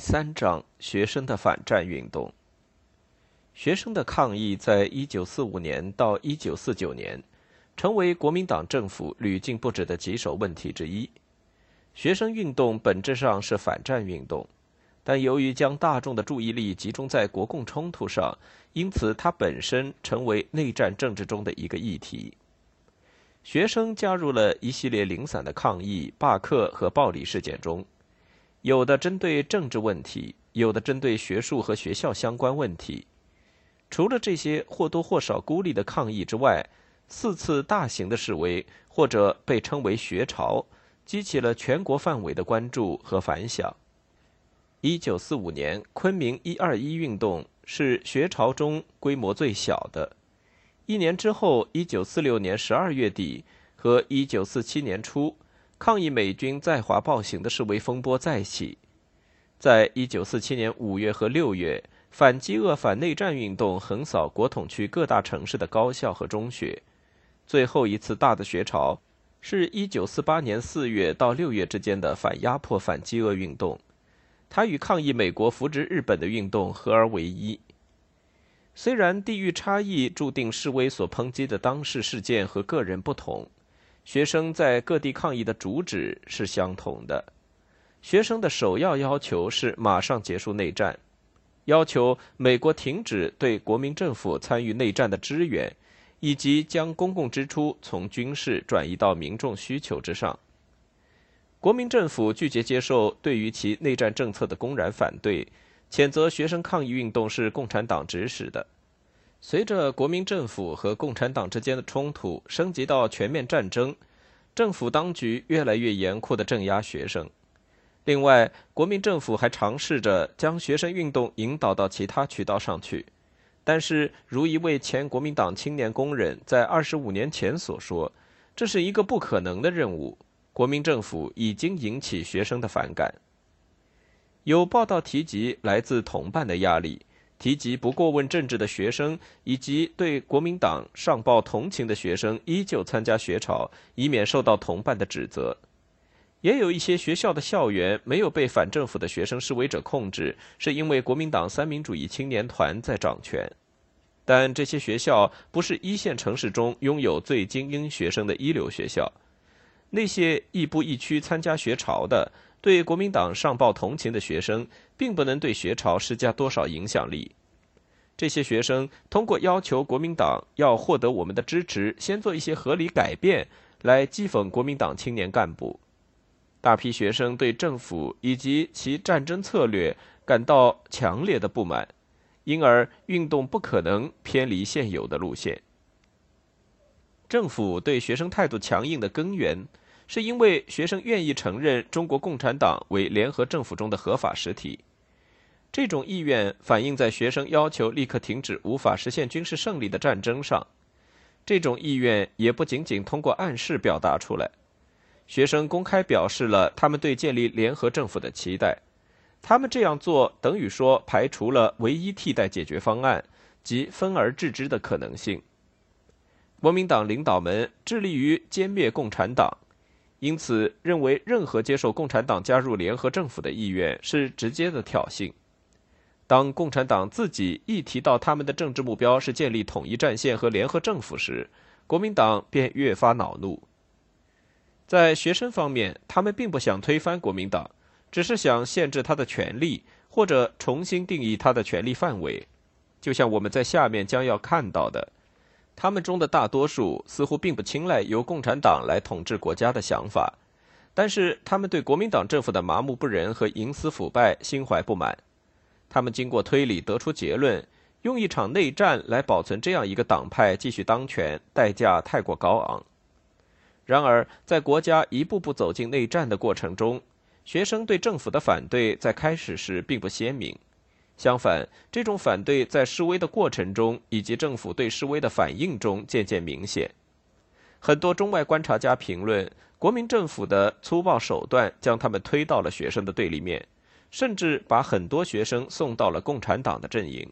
三章：学生的反战运动。学生的抗议在一九四五年到一九四九年，成为国民党政府屡禁不止的棘手问题之一。学生运动本质上是反战运动，但由于将大众的注意力集中在国共冲突上，因此它本身成为内战政治中的一个议题。学生加入了一系列零散的抗议、罢课和暴力事件中。有的针对政治问题，有的针对学术和学校相关问题。除了这些或多或少孤立的抗议之外，四次大型的示威，或者被称为“学潮”，激起了全国范围的关注和反响。一九四五年昆明“一二一”运动是学潮中规模最小的。一年之后，一九四六年十二月底和一九四七年初。抗议美军在华暴行的示威风波再起，在一九四七年五月和六月，反饥饿、反内战运动横扫国统区各大城市的高校和中学。最后一次大的学潮，是一九四八年四月到六月之间的反压迫、反饥饿运动，它与抗议美国扶植日本的运动合而为一。虽然地域差异注定示威所抨击的当事事件和个人不同。学生在各地抗议的主旨是相同的。学生的首要要求是马上结束内战，要求美国停止对国民政府参与内战的支援，以及将公共支出从军事转移到民众需求之上。国民政府拒绝接受对于其内战政策的公然反对，谴责学生抗议运动是共产党指使的。随着国民政府和共产党之间的冲突升级到全面战争，政府当局越来越严酷地镇压学生。另外，国民政府还尝试着将学生运动引导到其他渠道上去。但是，如一位前国民党青年工人在二十五年前所说，这是一个不可能的任务。国民政府已经引起学生的反感。有报道提及来自同伴的压力。提及不过问政治的学生，以及对国民党上报同情的学生，依旧参加学潮，以免受到同伴的指责。也有一些学校的校园没有被反政府的学生示威者控制，是因为国民党三民主义青年团在掌权。但这些学校不是一线城市中拥有最精英学生的一流学校。那些亦步亦趋参加学潮的。对国民党上报同情的学生，并不能对学潮施加多少影响力。这些学生通过要求国民党要获得我们的支持，先做一些合理改变，来讥讽国民党青年干部。大批学生对政府以及其战争策略感到强烈的不满，因而运动不可能偏离现有的路线。政府对学生态度强硬的根源。是因为学生愿意承认中国共产党为联合政府中的合法实体。这种意愿反映在学生要求立刻停止无法实现军事胜利的战争上。这种意愿也不仅仅通过暗示表达出来，学生公开表示了他们对建立联合政府的期待。他们这样做等于说排除了唯一替代解决方案，即分而治之的可能性。国民党领导们致力于歼灭共产党，因此认为任何接受共产党加入联合政府的意愿是直接的挑衅。当共产党自己一提到他们的政治目标是建立统一战线和联合政府时，国民党便越发恼怒。在学生方面，他们并不想推翻国民党，只是想限制他的权利，或者重新定义他的权利范围。就像我们在下面将要看到的，他们中的大多数似乎并不青睐由共产党来统治国家的想法，但是他们对国民党政府的麻木不仁和营私腐败心怀不满。他们经过推理得出结论，用一场内战来保存这样一个党派继续当权，代价太过高昂。然而，在国家一步步走进内战的过程中，学生对政府的反对在开始时并不鲜明。相反，这种反对在示威的过程中以及政府对示威的反应中渐渐明显。很多中外观察家评论，国民政府的粗暴手段将他们推到了学生的对立面。甚至把很多学生送到了共产党的阵营。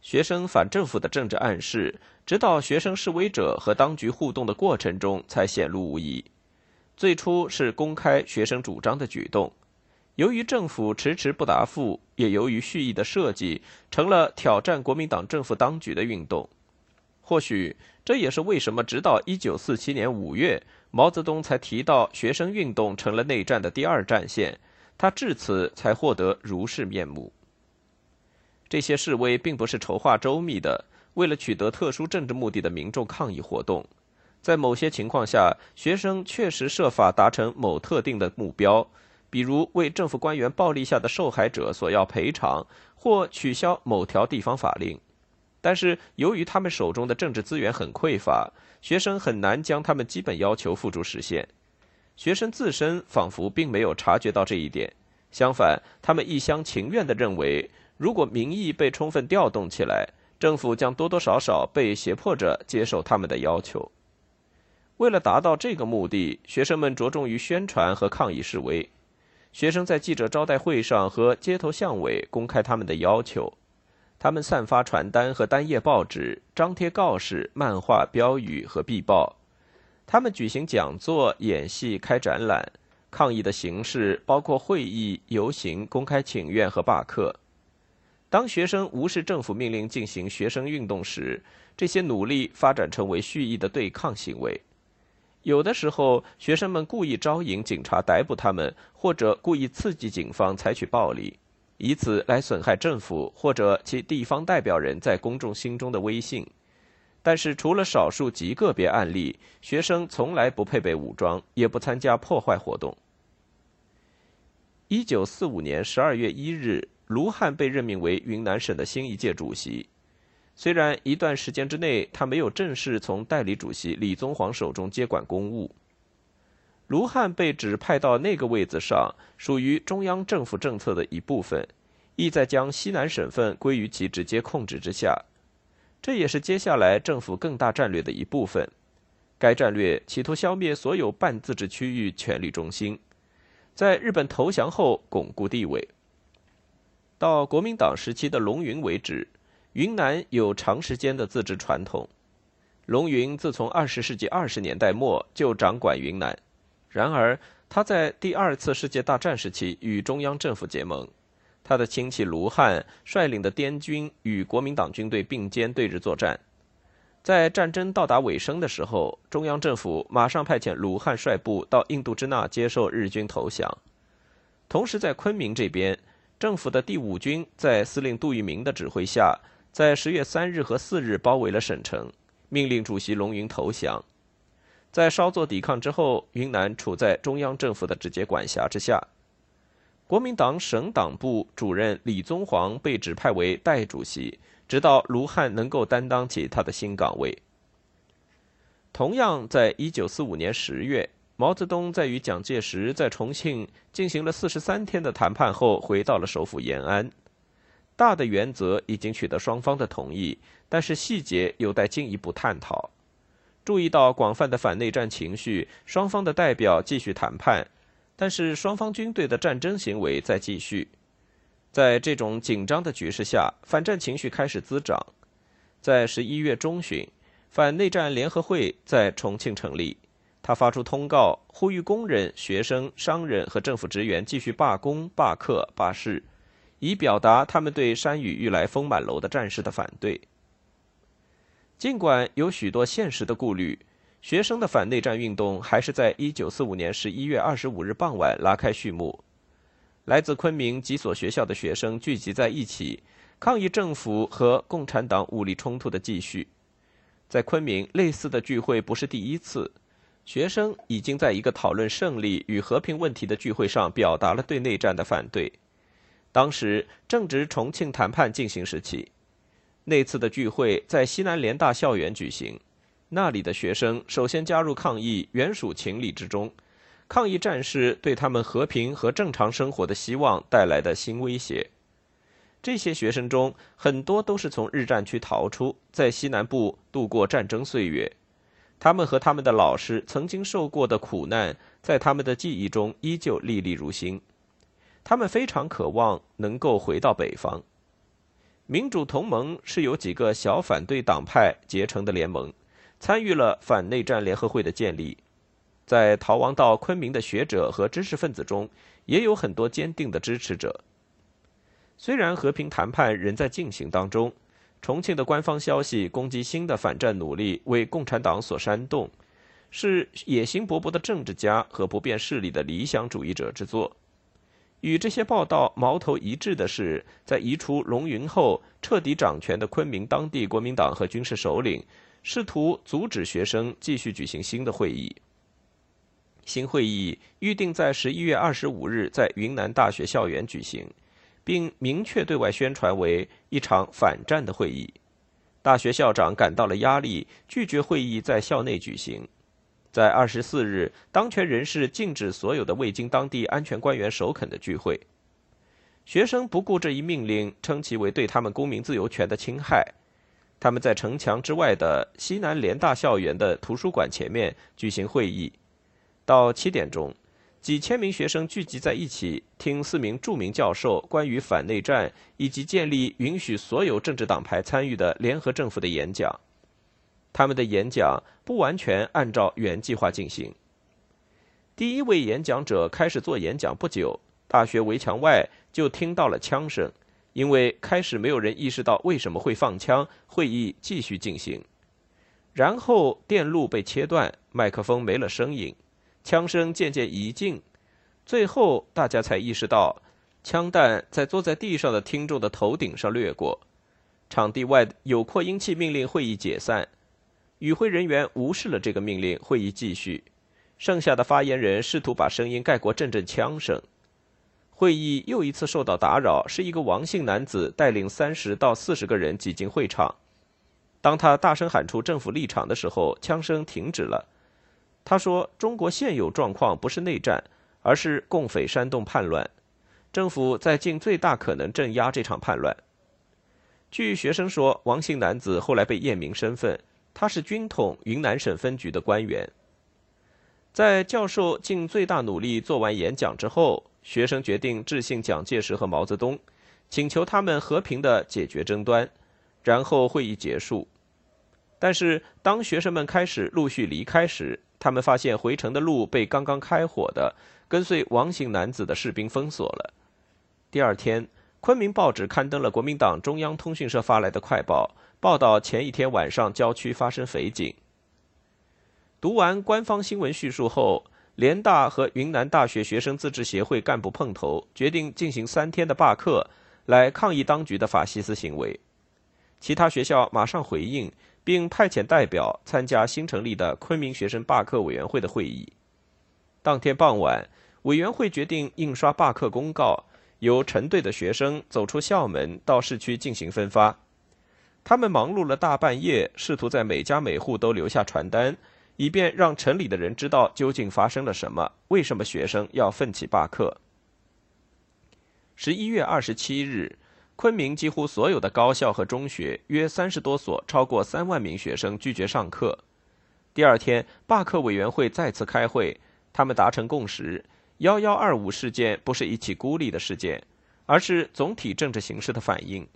学生反政府的政治暗示，直到学生示威者和当局互动的过程中才显露无遗。最初是公开学生主张的举动，由于政府迟迟不答复，也由于蓄意的设计，成了挑战国民党政府当局的运动。或许这也是为什么直到1947年5月，毛泽东才提到学生运动成了内战的第二战线。他至此才获得如是面目。这些示威并不是筹划周密的，为了取得特殊政治目的的民众抗议活动。在某些情况下，学生确实设法达成某特定的目标，比如为政府官员暴力下的受害者索要赔偿，或取消某条地方法令。但是，由于他们手中的政治资源很匮乏，学生很难将他们基本要求付诸实现。学生自身仿佛并没有察觉到这一点，相反，他们一厢情愿地认为，如果民意被充分调动起来，政府将多多少少被胁迫着接受他们的要求。为了达到这个目的，学生们着重于宣传和抗议示威。学生在记者招待会上和街头巷尾公开他们的要求，他们散发传单和单页报纸，张贴告示、漫画、标语和壁报。他们举行讲座、演戏、开展览，抗议的形式包括会议、游行、公开请愿和罢课。当学生无视政府命令进行学生运动时，这些努力发展成为蓄意的对抗行为。有的时候，学生们故意招引警察逮捕他们，或者故意刺激警方采取暴力，以此来损害政府或者其地方代表人在公众心中的威信。但是，除了少数极个别案例，学生从来不配备武装，也不参加破坏活动。一九四五年十二月一日，卢汉被任命为云南省的新一届主席。虽然一段时间之内他没有正式从代理主席李宗煌手中接管公务，卢汉被指派到那个位子上，属于中央政府政策的一部分，意在将西南省份归于其直接控制之下。这也是接下来政府更大战略的一部分。该战略企图消灭所有半自治区域权力中心，在日本投降后巩固地位。到国民党时期的龙云为止，云南有长时间的自治传统。龙云自从二十世纪二十年代末就掌管云南，然而他在第二次世界大战时期与中央政府结盟。他的亲戚卢汉率领的滇军与国民党军队并肩对日作战，在战争到达尾声的时候，中央政府马上派遣卢汉率部到印度支那接受日军投降。同时，在昆明这边，政府的第五军在司令杜聿明的指挥下，在十月三日和四日包围了省城，命令主席龙云投降。在稍作抵抗之后，云南处在中央政府的直接管辖之下。国民党省党部主任李宗煌被指派为代主席，直到卢汉能够担当起他的新岗位。同样，在一九四五年十月，毛泽东在与蒋介石在重庆进行了四十三天的谈判后，回到了首府延安。大的原则已经取得双方的同意，但是细节有待进一步探讨。注意到广泛的反内战情绪，双方的代表继续谈判，但是双方军队的战争行为在继续。在这种紧张的局势下，反战情绪开始滋长。在十一月中旬，反内战联合会在重庆成立。他发出通告，呼吁工人、学生、商人和政府职员继续罢工、罢课、罢市，以表达他们对山雨欲来风满楼的战事的反对。尽管有许多现实的顾虑，学生的反内战运动还是在一九四五年十一月二十五日傍晚拉开序幕。来自昆明几所学校的学生聚集在一起，抗议政府和共产党武力冲突的继续。在昆明，类似的聚会不是第一次。学生已经在一个讨论胜利与和平问题的聚会上表达了对内战的反对。当时正值重庆谈判进行时期。那次的聚会在西南联大校园举行，那里的学生首先加入抗议，原属情理之中。抗议战士对他们和平和正常生活的希望带来的新威胁。这些学生中很多都是从日战区逃出，在西南部度过战争岁月。他们和他们的老师曾经受过的苦难，在他们的记忆中依旧历历如新。他们非常渴望能够回到北方。民主同盟是由几个小反对党派结成的联盟，参与了反内战联合会的建立。在逃亡到昆明的学者和知识分子中，也有很多坚定的支持者。虽然和平谈判仍在进行当中，重庆的官方消息攻击新的反战努力为共产党所煽动，是野心勃勃的政治家和不辨势力的理想主义者之作。与这些报道矛头一致的是，在移除龙云后，彻底掌权的昆明当地国民党和军事首领试图阻止学生继续举行新的会议。新会议预定在十一月二十五日在云南大学校园举行，并明确对外宣传为一场反战的会议。大学校长感到了压力，拒绝会议在校内举行。在二十四日，当权人士禁止所有的未经当地安全官员首肯的聚会。学生不顾这一命令，称其为对他们公民自由权的侵害。他们在城墙之外的西南联大校园的图书馆前面举行会议。到七点钟，几千名学生聚集在一起，听四名著名教授关于反内战以及建立允许所有政治党派参与的联合政府的演讲。他们的演讲不完全按照原计划进行。第一位演讲者开始做演讲不久，大学围墙外就听到了枪声。因为开始没有人意识到为什么会放枪，会议继续进行。然后电路被切断，麦克风没了声音，枪声渐渐移近，最后大家才意识到，枪弹在坐在地上的听众的头顶上掠过。场地外有扩音器命令会议解散。与会人员无视了这个命令，会议继续。剩下的发言人试图把声音盖过阵阵枪声。会议又一次受到打扰，是一个王姓男子带领三十到四十个人挤进会场。当他大声喊出政府立场的时候，枪声停止了。他说：“中国现有状况不是内战，而是共匪煽动叛乱。政府在尽最大可能镇压这场叛乱。”据学生说，王姓男子后来被验明身份。他是军统云南省分局的官员。在教授尽最大努力做完演讲之后，学生决定致信蒋介石和毛泽东，请求他们和平的解决争端，然后会议结束。但是，当学生们开始陆续离开时，他们发现回城的路被刚刚开火的跟随王姓男子的士兵封锁了。第二天，昆明报纸刊登了国民党中央通讯社发来的快报。报道前一天晚上郊区发生匪警。读完官方新闻叙述后，联大和云南大学学生自治协会干部碰头，决定进行三天的罢课，来抗议当局的法西斯行为。其他学校马上回应，并派遣代表参加新成立的昆明学生罢课委员会的会议。当天傍晚，委员会决定印刷罢课公告，由成队的学生走出校门，到市区进行分发。他们忙碌了大半夜，试图在每家每户都留下传单，以便让城里的人知道究竟发生了什么，为什么学生要奋起罢课。十一月二十七日，昆明几乎所有的高校和中学约三十多所，超过三万名学生拒绝上课。第二天，罢课委员会再次开会，他们达成共识：幺幺二五事件不是一起孤立的事件，而是总体政治形势的反应。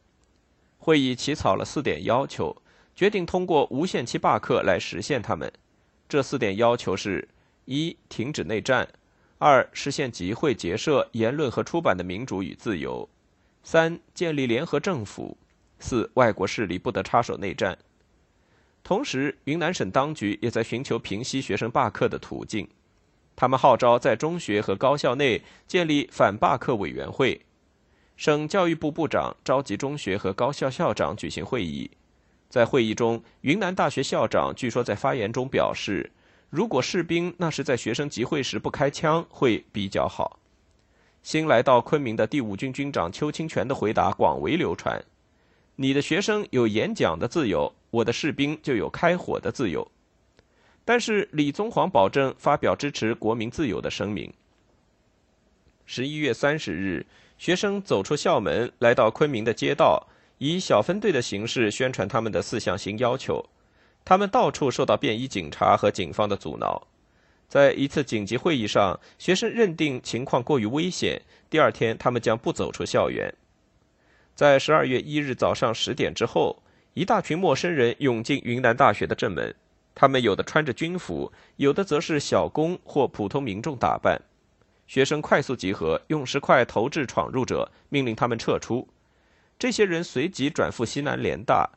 会议起草了四点要求，决定通过无限期罢课来实现他们。这四点要求是：一、停止内战；二、实现集会、结社、言论和出版的民主与自由。三、建立联合政府；四、外国势力不得插手内战。同时，云南省当局也在寻求平息学生罢课的途径。他们号召在中学和高校内建立反罢课委员会。省教育部部长召集中学和高校校长举行会议。在会议中，云南大学校长据说在发言中表示：“如果士兵那时在学生集会时不开枪，会比较好。”新来到昆明的第五军军长邱清泉的回答广为流传：“你的学生有演讲的自由，我的士兵就有开火的自由。”但是李宗煌保证发表支持国民自由的声明。十一月三十日，学生走出校门，来到昆明的街道，以小分队的形式宣传他们的四项新要求。他们到处受到便衣警察和警方的阻挠。在一次紧急会议上，学生认定情况过于危险。第二天，他们将不走出校园。在十二月一日早上十点之后，一大群陌生人涌进云南大学的正门。他们有的穿着军服，有的则是小工或普通民众打扮。学生快速集合，用石块投掷闯入者，命令他们撤出。这些人随即转赴西南联大，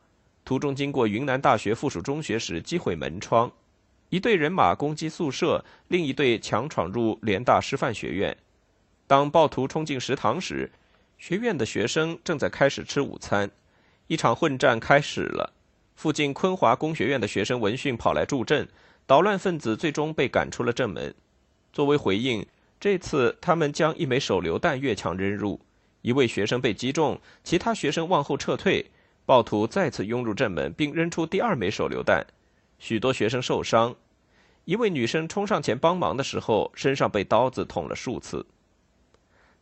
途中经过云南大学附属中学时击毁门窗。一队人马攻击宿舍，另一队强闯入联大师范学院。当暴徒冲进食堂时，学院的学生正在开始吃午餐。一场混战开始了。附近昆华工学院的学生闻讯跑来助阵，捣乱分子最终被赶出了正门。作为回应，这次他们将一枚手榴弹越墙扔入，一位学生被击中，其他学生往后撤退。暴徒再次拥入正门，并扔出第二枚手榴弹。许多学生受伤，一位女生冲上前帮忙的时候，身上被刀子捅了数次。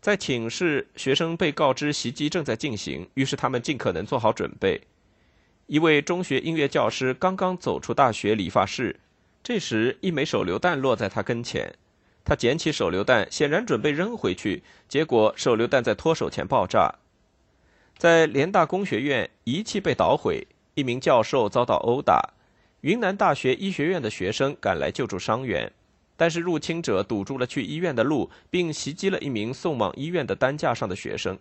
在寝室，学生被告知袭击正在进行，于是他们尽可能做好准备。一位中学音乐教师刚刚走出大学理发室，这时一枚手榴弹落在他跟前，他捡起手榴弹，显然准备扔回去，结果手榴弹在脱手前爆炸。在联大工学院，仪器被捣毁，一名教授遭到殴打。云南大学医学院的学生赶来救助伤员，但是入侵者堵住了去医院的路，并袭击了一名送往医院的担架上的学生。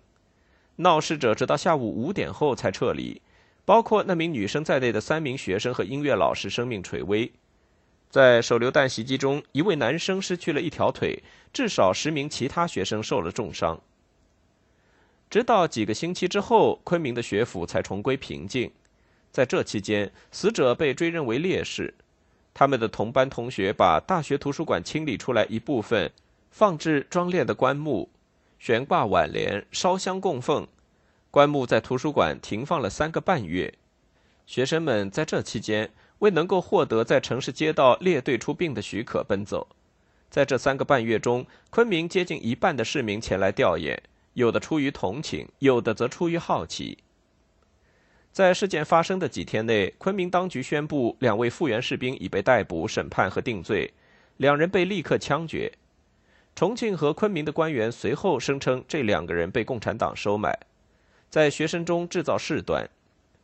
闹事者直到下午五点后才撤离，包括那名女生在内的三名学生和音乐老师生命垂危。在手榴弹袭击中，一位男生失去了一条腿，至少十名其他学生受了重伤。直到几个星期之后，昆明的学府才重归平静。在这期间，死者被追认为烈士。他们的同班同学把大学图书馆清理出来一部分，放置装殓的棺木，悬挂挽联，烧香供奉。棺木在图书馆停放了三个半月。学生们在这期间为能够获得在城市街道列队出殡的许可奔走。在这三个半月中，昆明接近一半的市民前来吊唁，有的出于同情，有的则出于好奇。在事件发生的几天内，昆明当局宣布两位复员士兵已被逮捕、审判和定罪，两人被立刻枪决。重庆和昆明的官员随后声称这两个人被共产党收买，在学生中制造事端，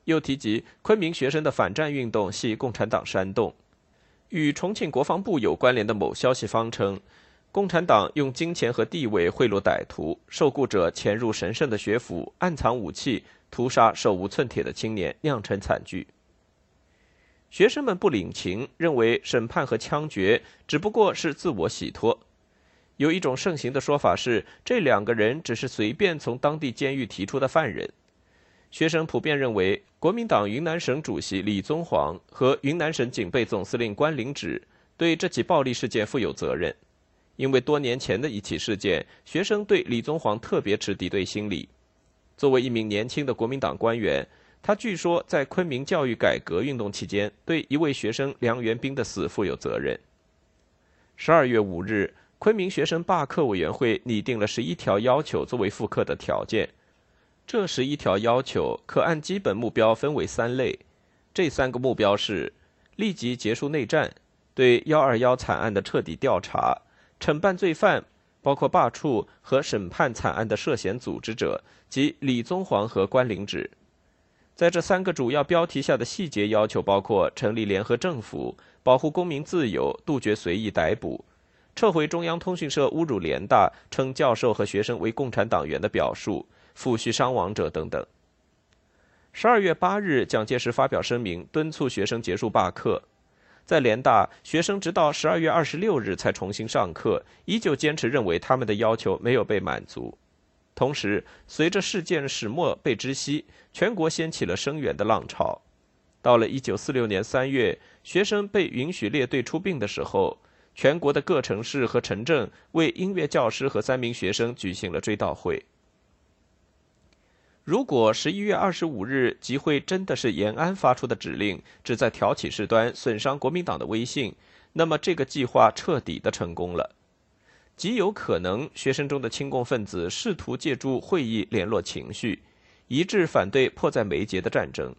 又提及昆明学生的反战运动系共产党煽动。与重庆国防部有关联的某消息方称，共产党用金钱和地位贿赂歹徒，受雇者潜入神圣的学府，暗藏武器。屠杀手无寸铁的青年，酿成惨剧。学生们不领情，认为审判和枪决只不过是自我洗脱。有一种盛行的说法是，这两个人只是随便从当地监狱提出的犯人。学生普遍认为，国民党云南省主席李宗煌和云南省警备总司令关凌止对这起暴力事件负有责任，因为多年前的一起事件，学生对李宗煌特别持敌对心理。作为一名年轻的国民党官员，他据说在昆明教育改革运动期间对一位学生梁元斌的死负有责任。十二月五日，昆明学生罢课委员会拟定了十一条要求作为复课的条件。这十一条要求可按基本目标分为三类，这三个目标是：立即结束内战，对幺二幺惨案的彻底调查，惩办罪犯，包括罢黜和审判惨案的涉嫌组织者及李宗煌和关凌止。在这三个主要标题下的细节要求包括成立联合政府、保护公民自由、杜绝随意逮捕、撤回中央通讯社侮辱联大、称教授和学生为共产党员的表述。抚恤伤亡者等等。十二月八日，蒋介石发表声明，敦促学生结束罢课。在联大，学生直到十二月二十六日才重新上课，依旧坚持认为他们的要求没有被满足。同时，随着事件始末被知悉，全国掀起了声援的浪潮。到了一九四六年三月，学生被允许列队出殡的时候，全国的各城市和城镇为音乐教师和三名学生举行了追悼会。如果十一月二十五日集会真的是延安发出的指令，旨在挑起事端、损伤国民党的威信，那么这个计划彻底的成功了。极有可能，学生中的亲共分子试图借助会议联络情绪，一致反对迫在眉睫的战争。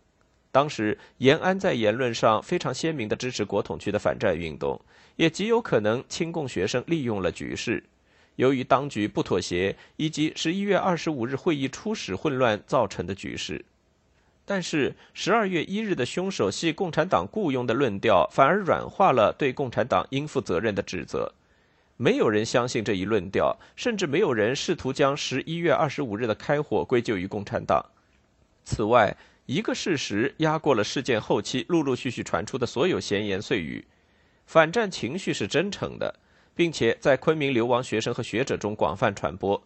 当时，延安在言论上非常鲜明的支持国统区的反战运动，也极有可能亲共学生利用了局势。由于当局不妥协，以及十一月二十五日会议初始混乱造成的局势，但是十二月一日的凶手系共产党雇佣的论调，反而软化了对共产党应负责任的指责。没有人相信这一论调，甚至没有人试图将十一月二十五日的开火归咎于共产党。此外，一个事实压过了事件后期陆陆续续传出的所有闲言碎语：反战情绪是真诚的。并且在昆明流亡学生和学者中广泛传播，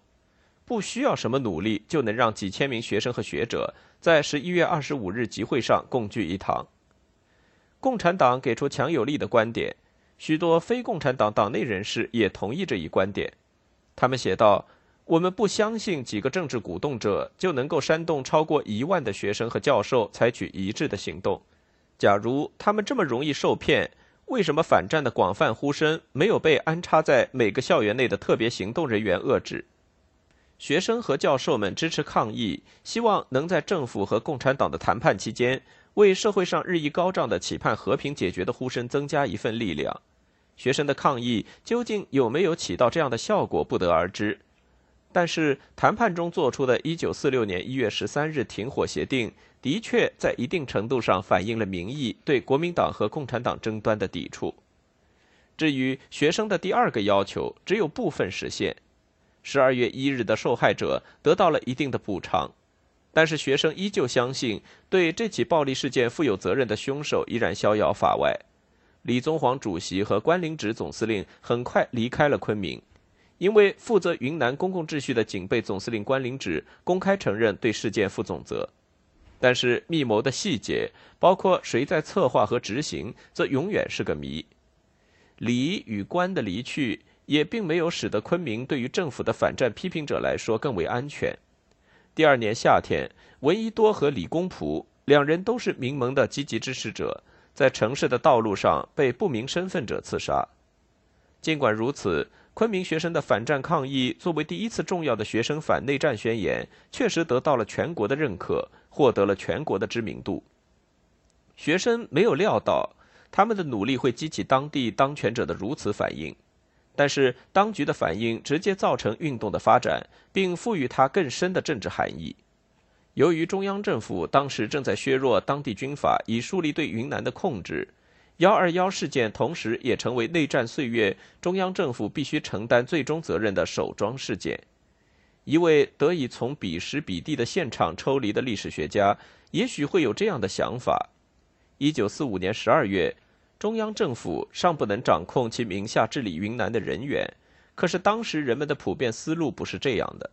不需要什么努力就能让几千名学生和学者在十一月二十五日集会上共聚一堂。共产党给出强有力的观点，许多非共产党党内人士也同意这一观点。他们写道：“我们不相信几个政治鼓动者就能够煽动超过一万的学生和教授采取一致的行动。假如他们这么容易受骗。”为什么反战的广泛呼声没有被安插在每个校园内的特别行动人员遏制？学生和教授们支持抗议，希望能在政府和共产党的谈判期间，为社会上日益高涨的期盼和平解决的呼声增加一份力量。学生的抗议究竟有没有起到这样的效果，不得而知。但是谈判中做出的1946年1月13日停火协定，的确在一定程度上反映了民意对国民党和共产党争端的抵触。至于学生的第二个要求，只有部分实现。12月1日的受害者得到了一定的补偿，但是学生依旧相信，对这起暴力事件负有责任的凶手依然逍遥法外。李宗煌主席和关凌直总司令很快离开了昆明。因为负责云南公共秩序的警备总司令关凌止公开承认对事件负总责，但是密谋的细节，包括谁在策划和执行，则永远是个谜。李与关的离去，也并没有使得昆明对于政府的反战批评者来说更为安全。第二年夏天，闻一多和李公朴两人都是民盟的积极支持者，在城市的道路上被不明身份者刺杀。尽管如此。昆明学生的反战抗议，作为第一次重要的学生反内战宣言，确实得到了全国的认可，获得了全国的知名度。学生没有料到，他们的努力会激起当地当权者的如此反应，但是当局的反应直接造成运动的发展，并赋予它更深的政治含义。由于中央政府当时正在削弱当地军阀，以树立对云南的控制。幺二幺事件同时也成为内战岁月中央政府必须承担最终责任的首桩事件。一位得以从彼时彼地的现场抽离的历史学家，也许会有这样的想法：一九四五年十二月，中央政府尚不能掌控其名下治理云南的人员。可是当时人们的普遍思路不是这样的，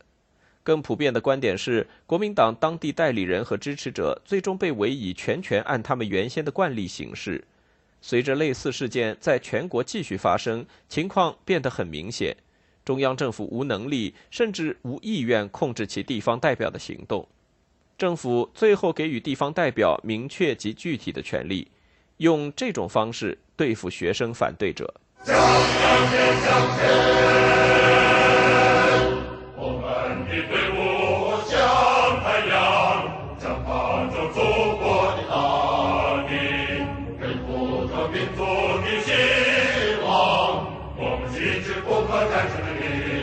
更普遍的观点是，国民党当地代理人和支持者最终被委以全权按他们原先的惯例行事。随着类似事件在全国继续发生，情况变得很明显：中央政府无能力，甚至无意愿控制其地方代表的行动。政府最后给予地方代表明确及具体的权利，用这种方式对付学生反对者。民族的希望，我们一直不可战胜的力量。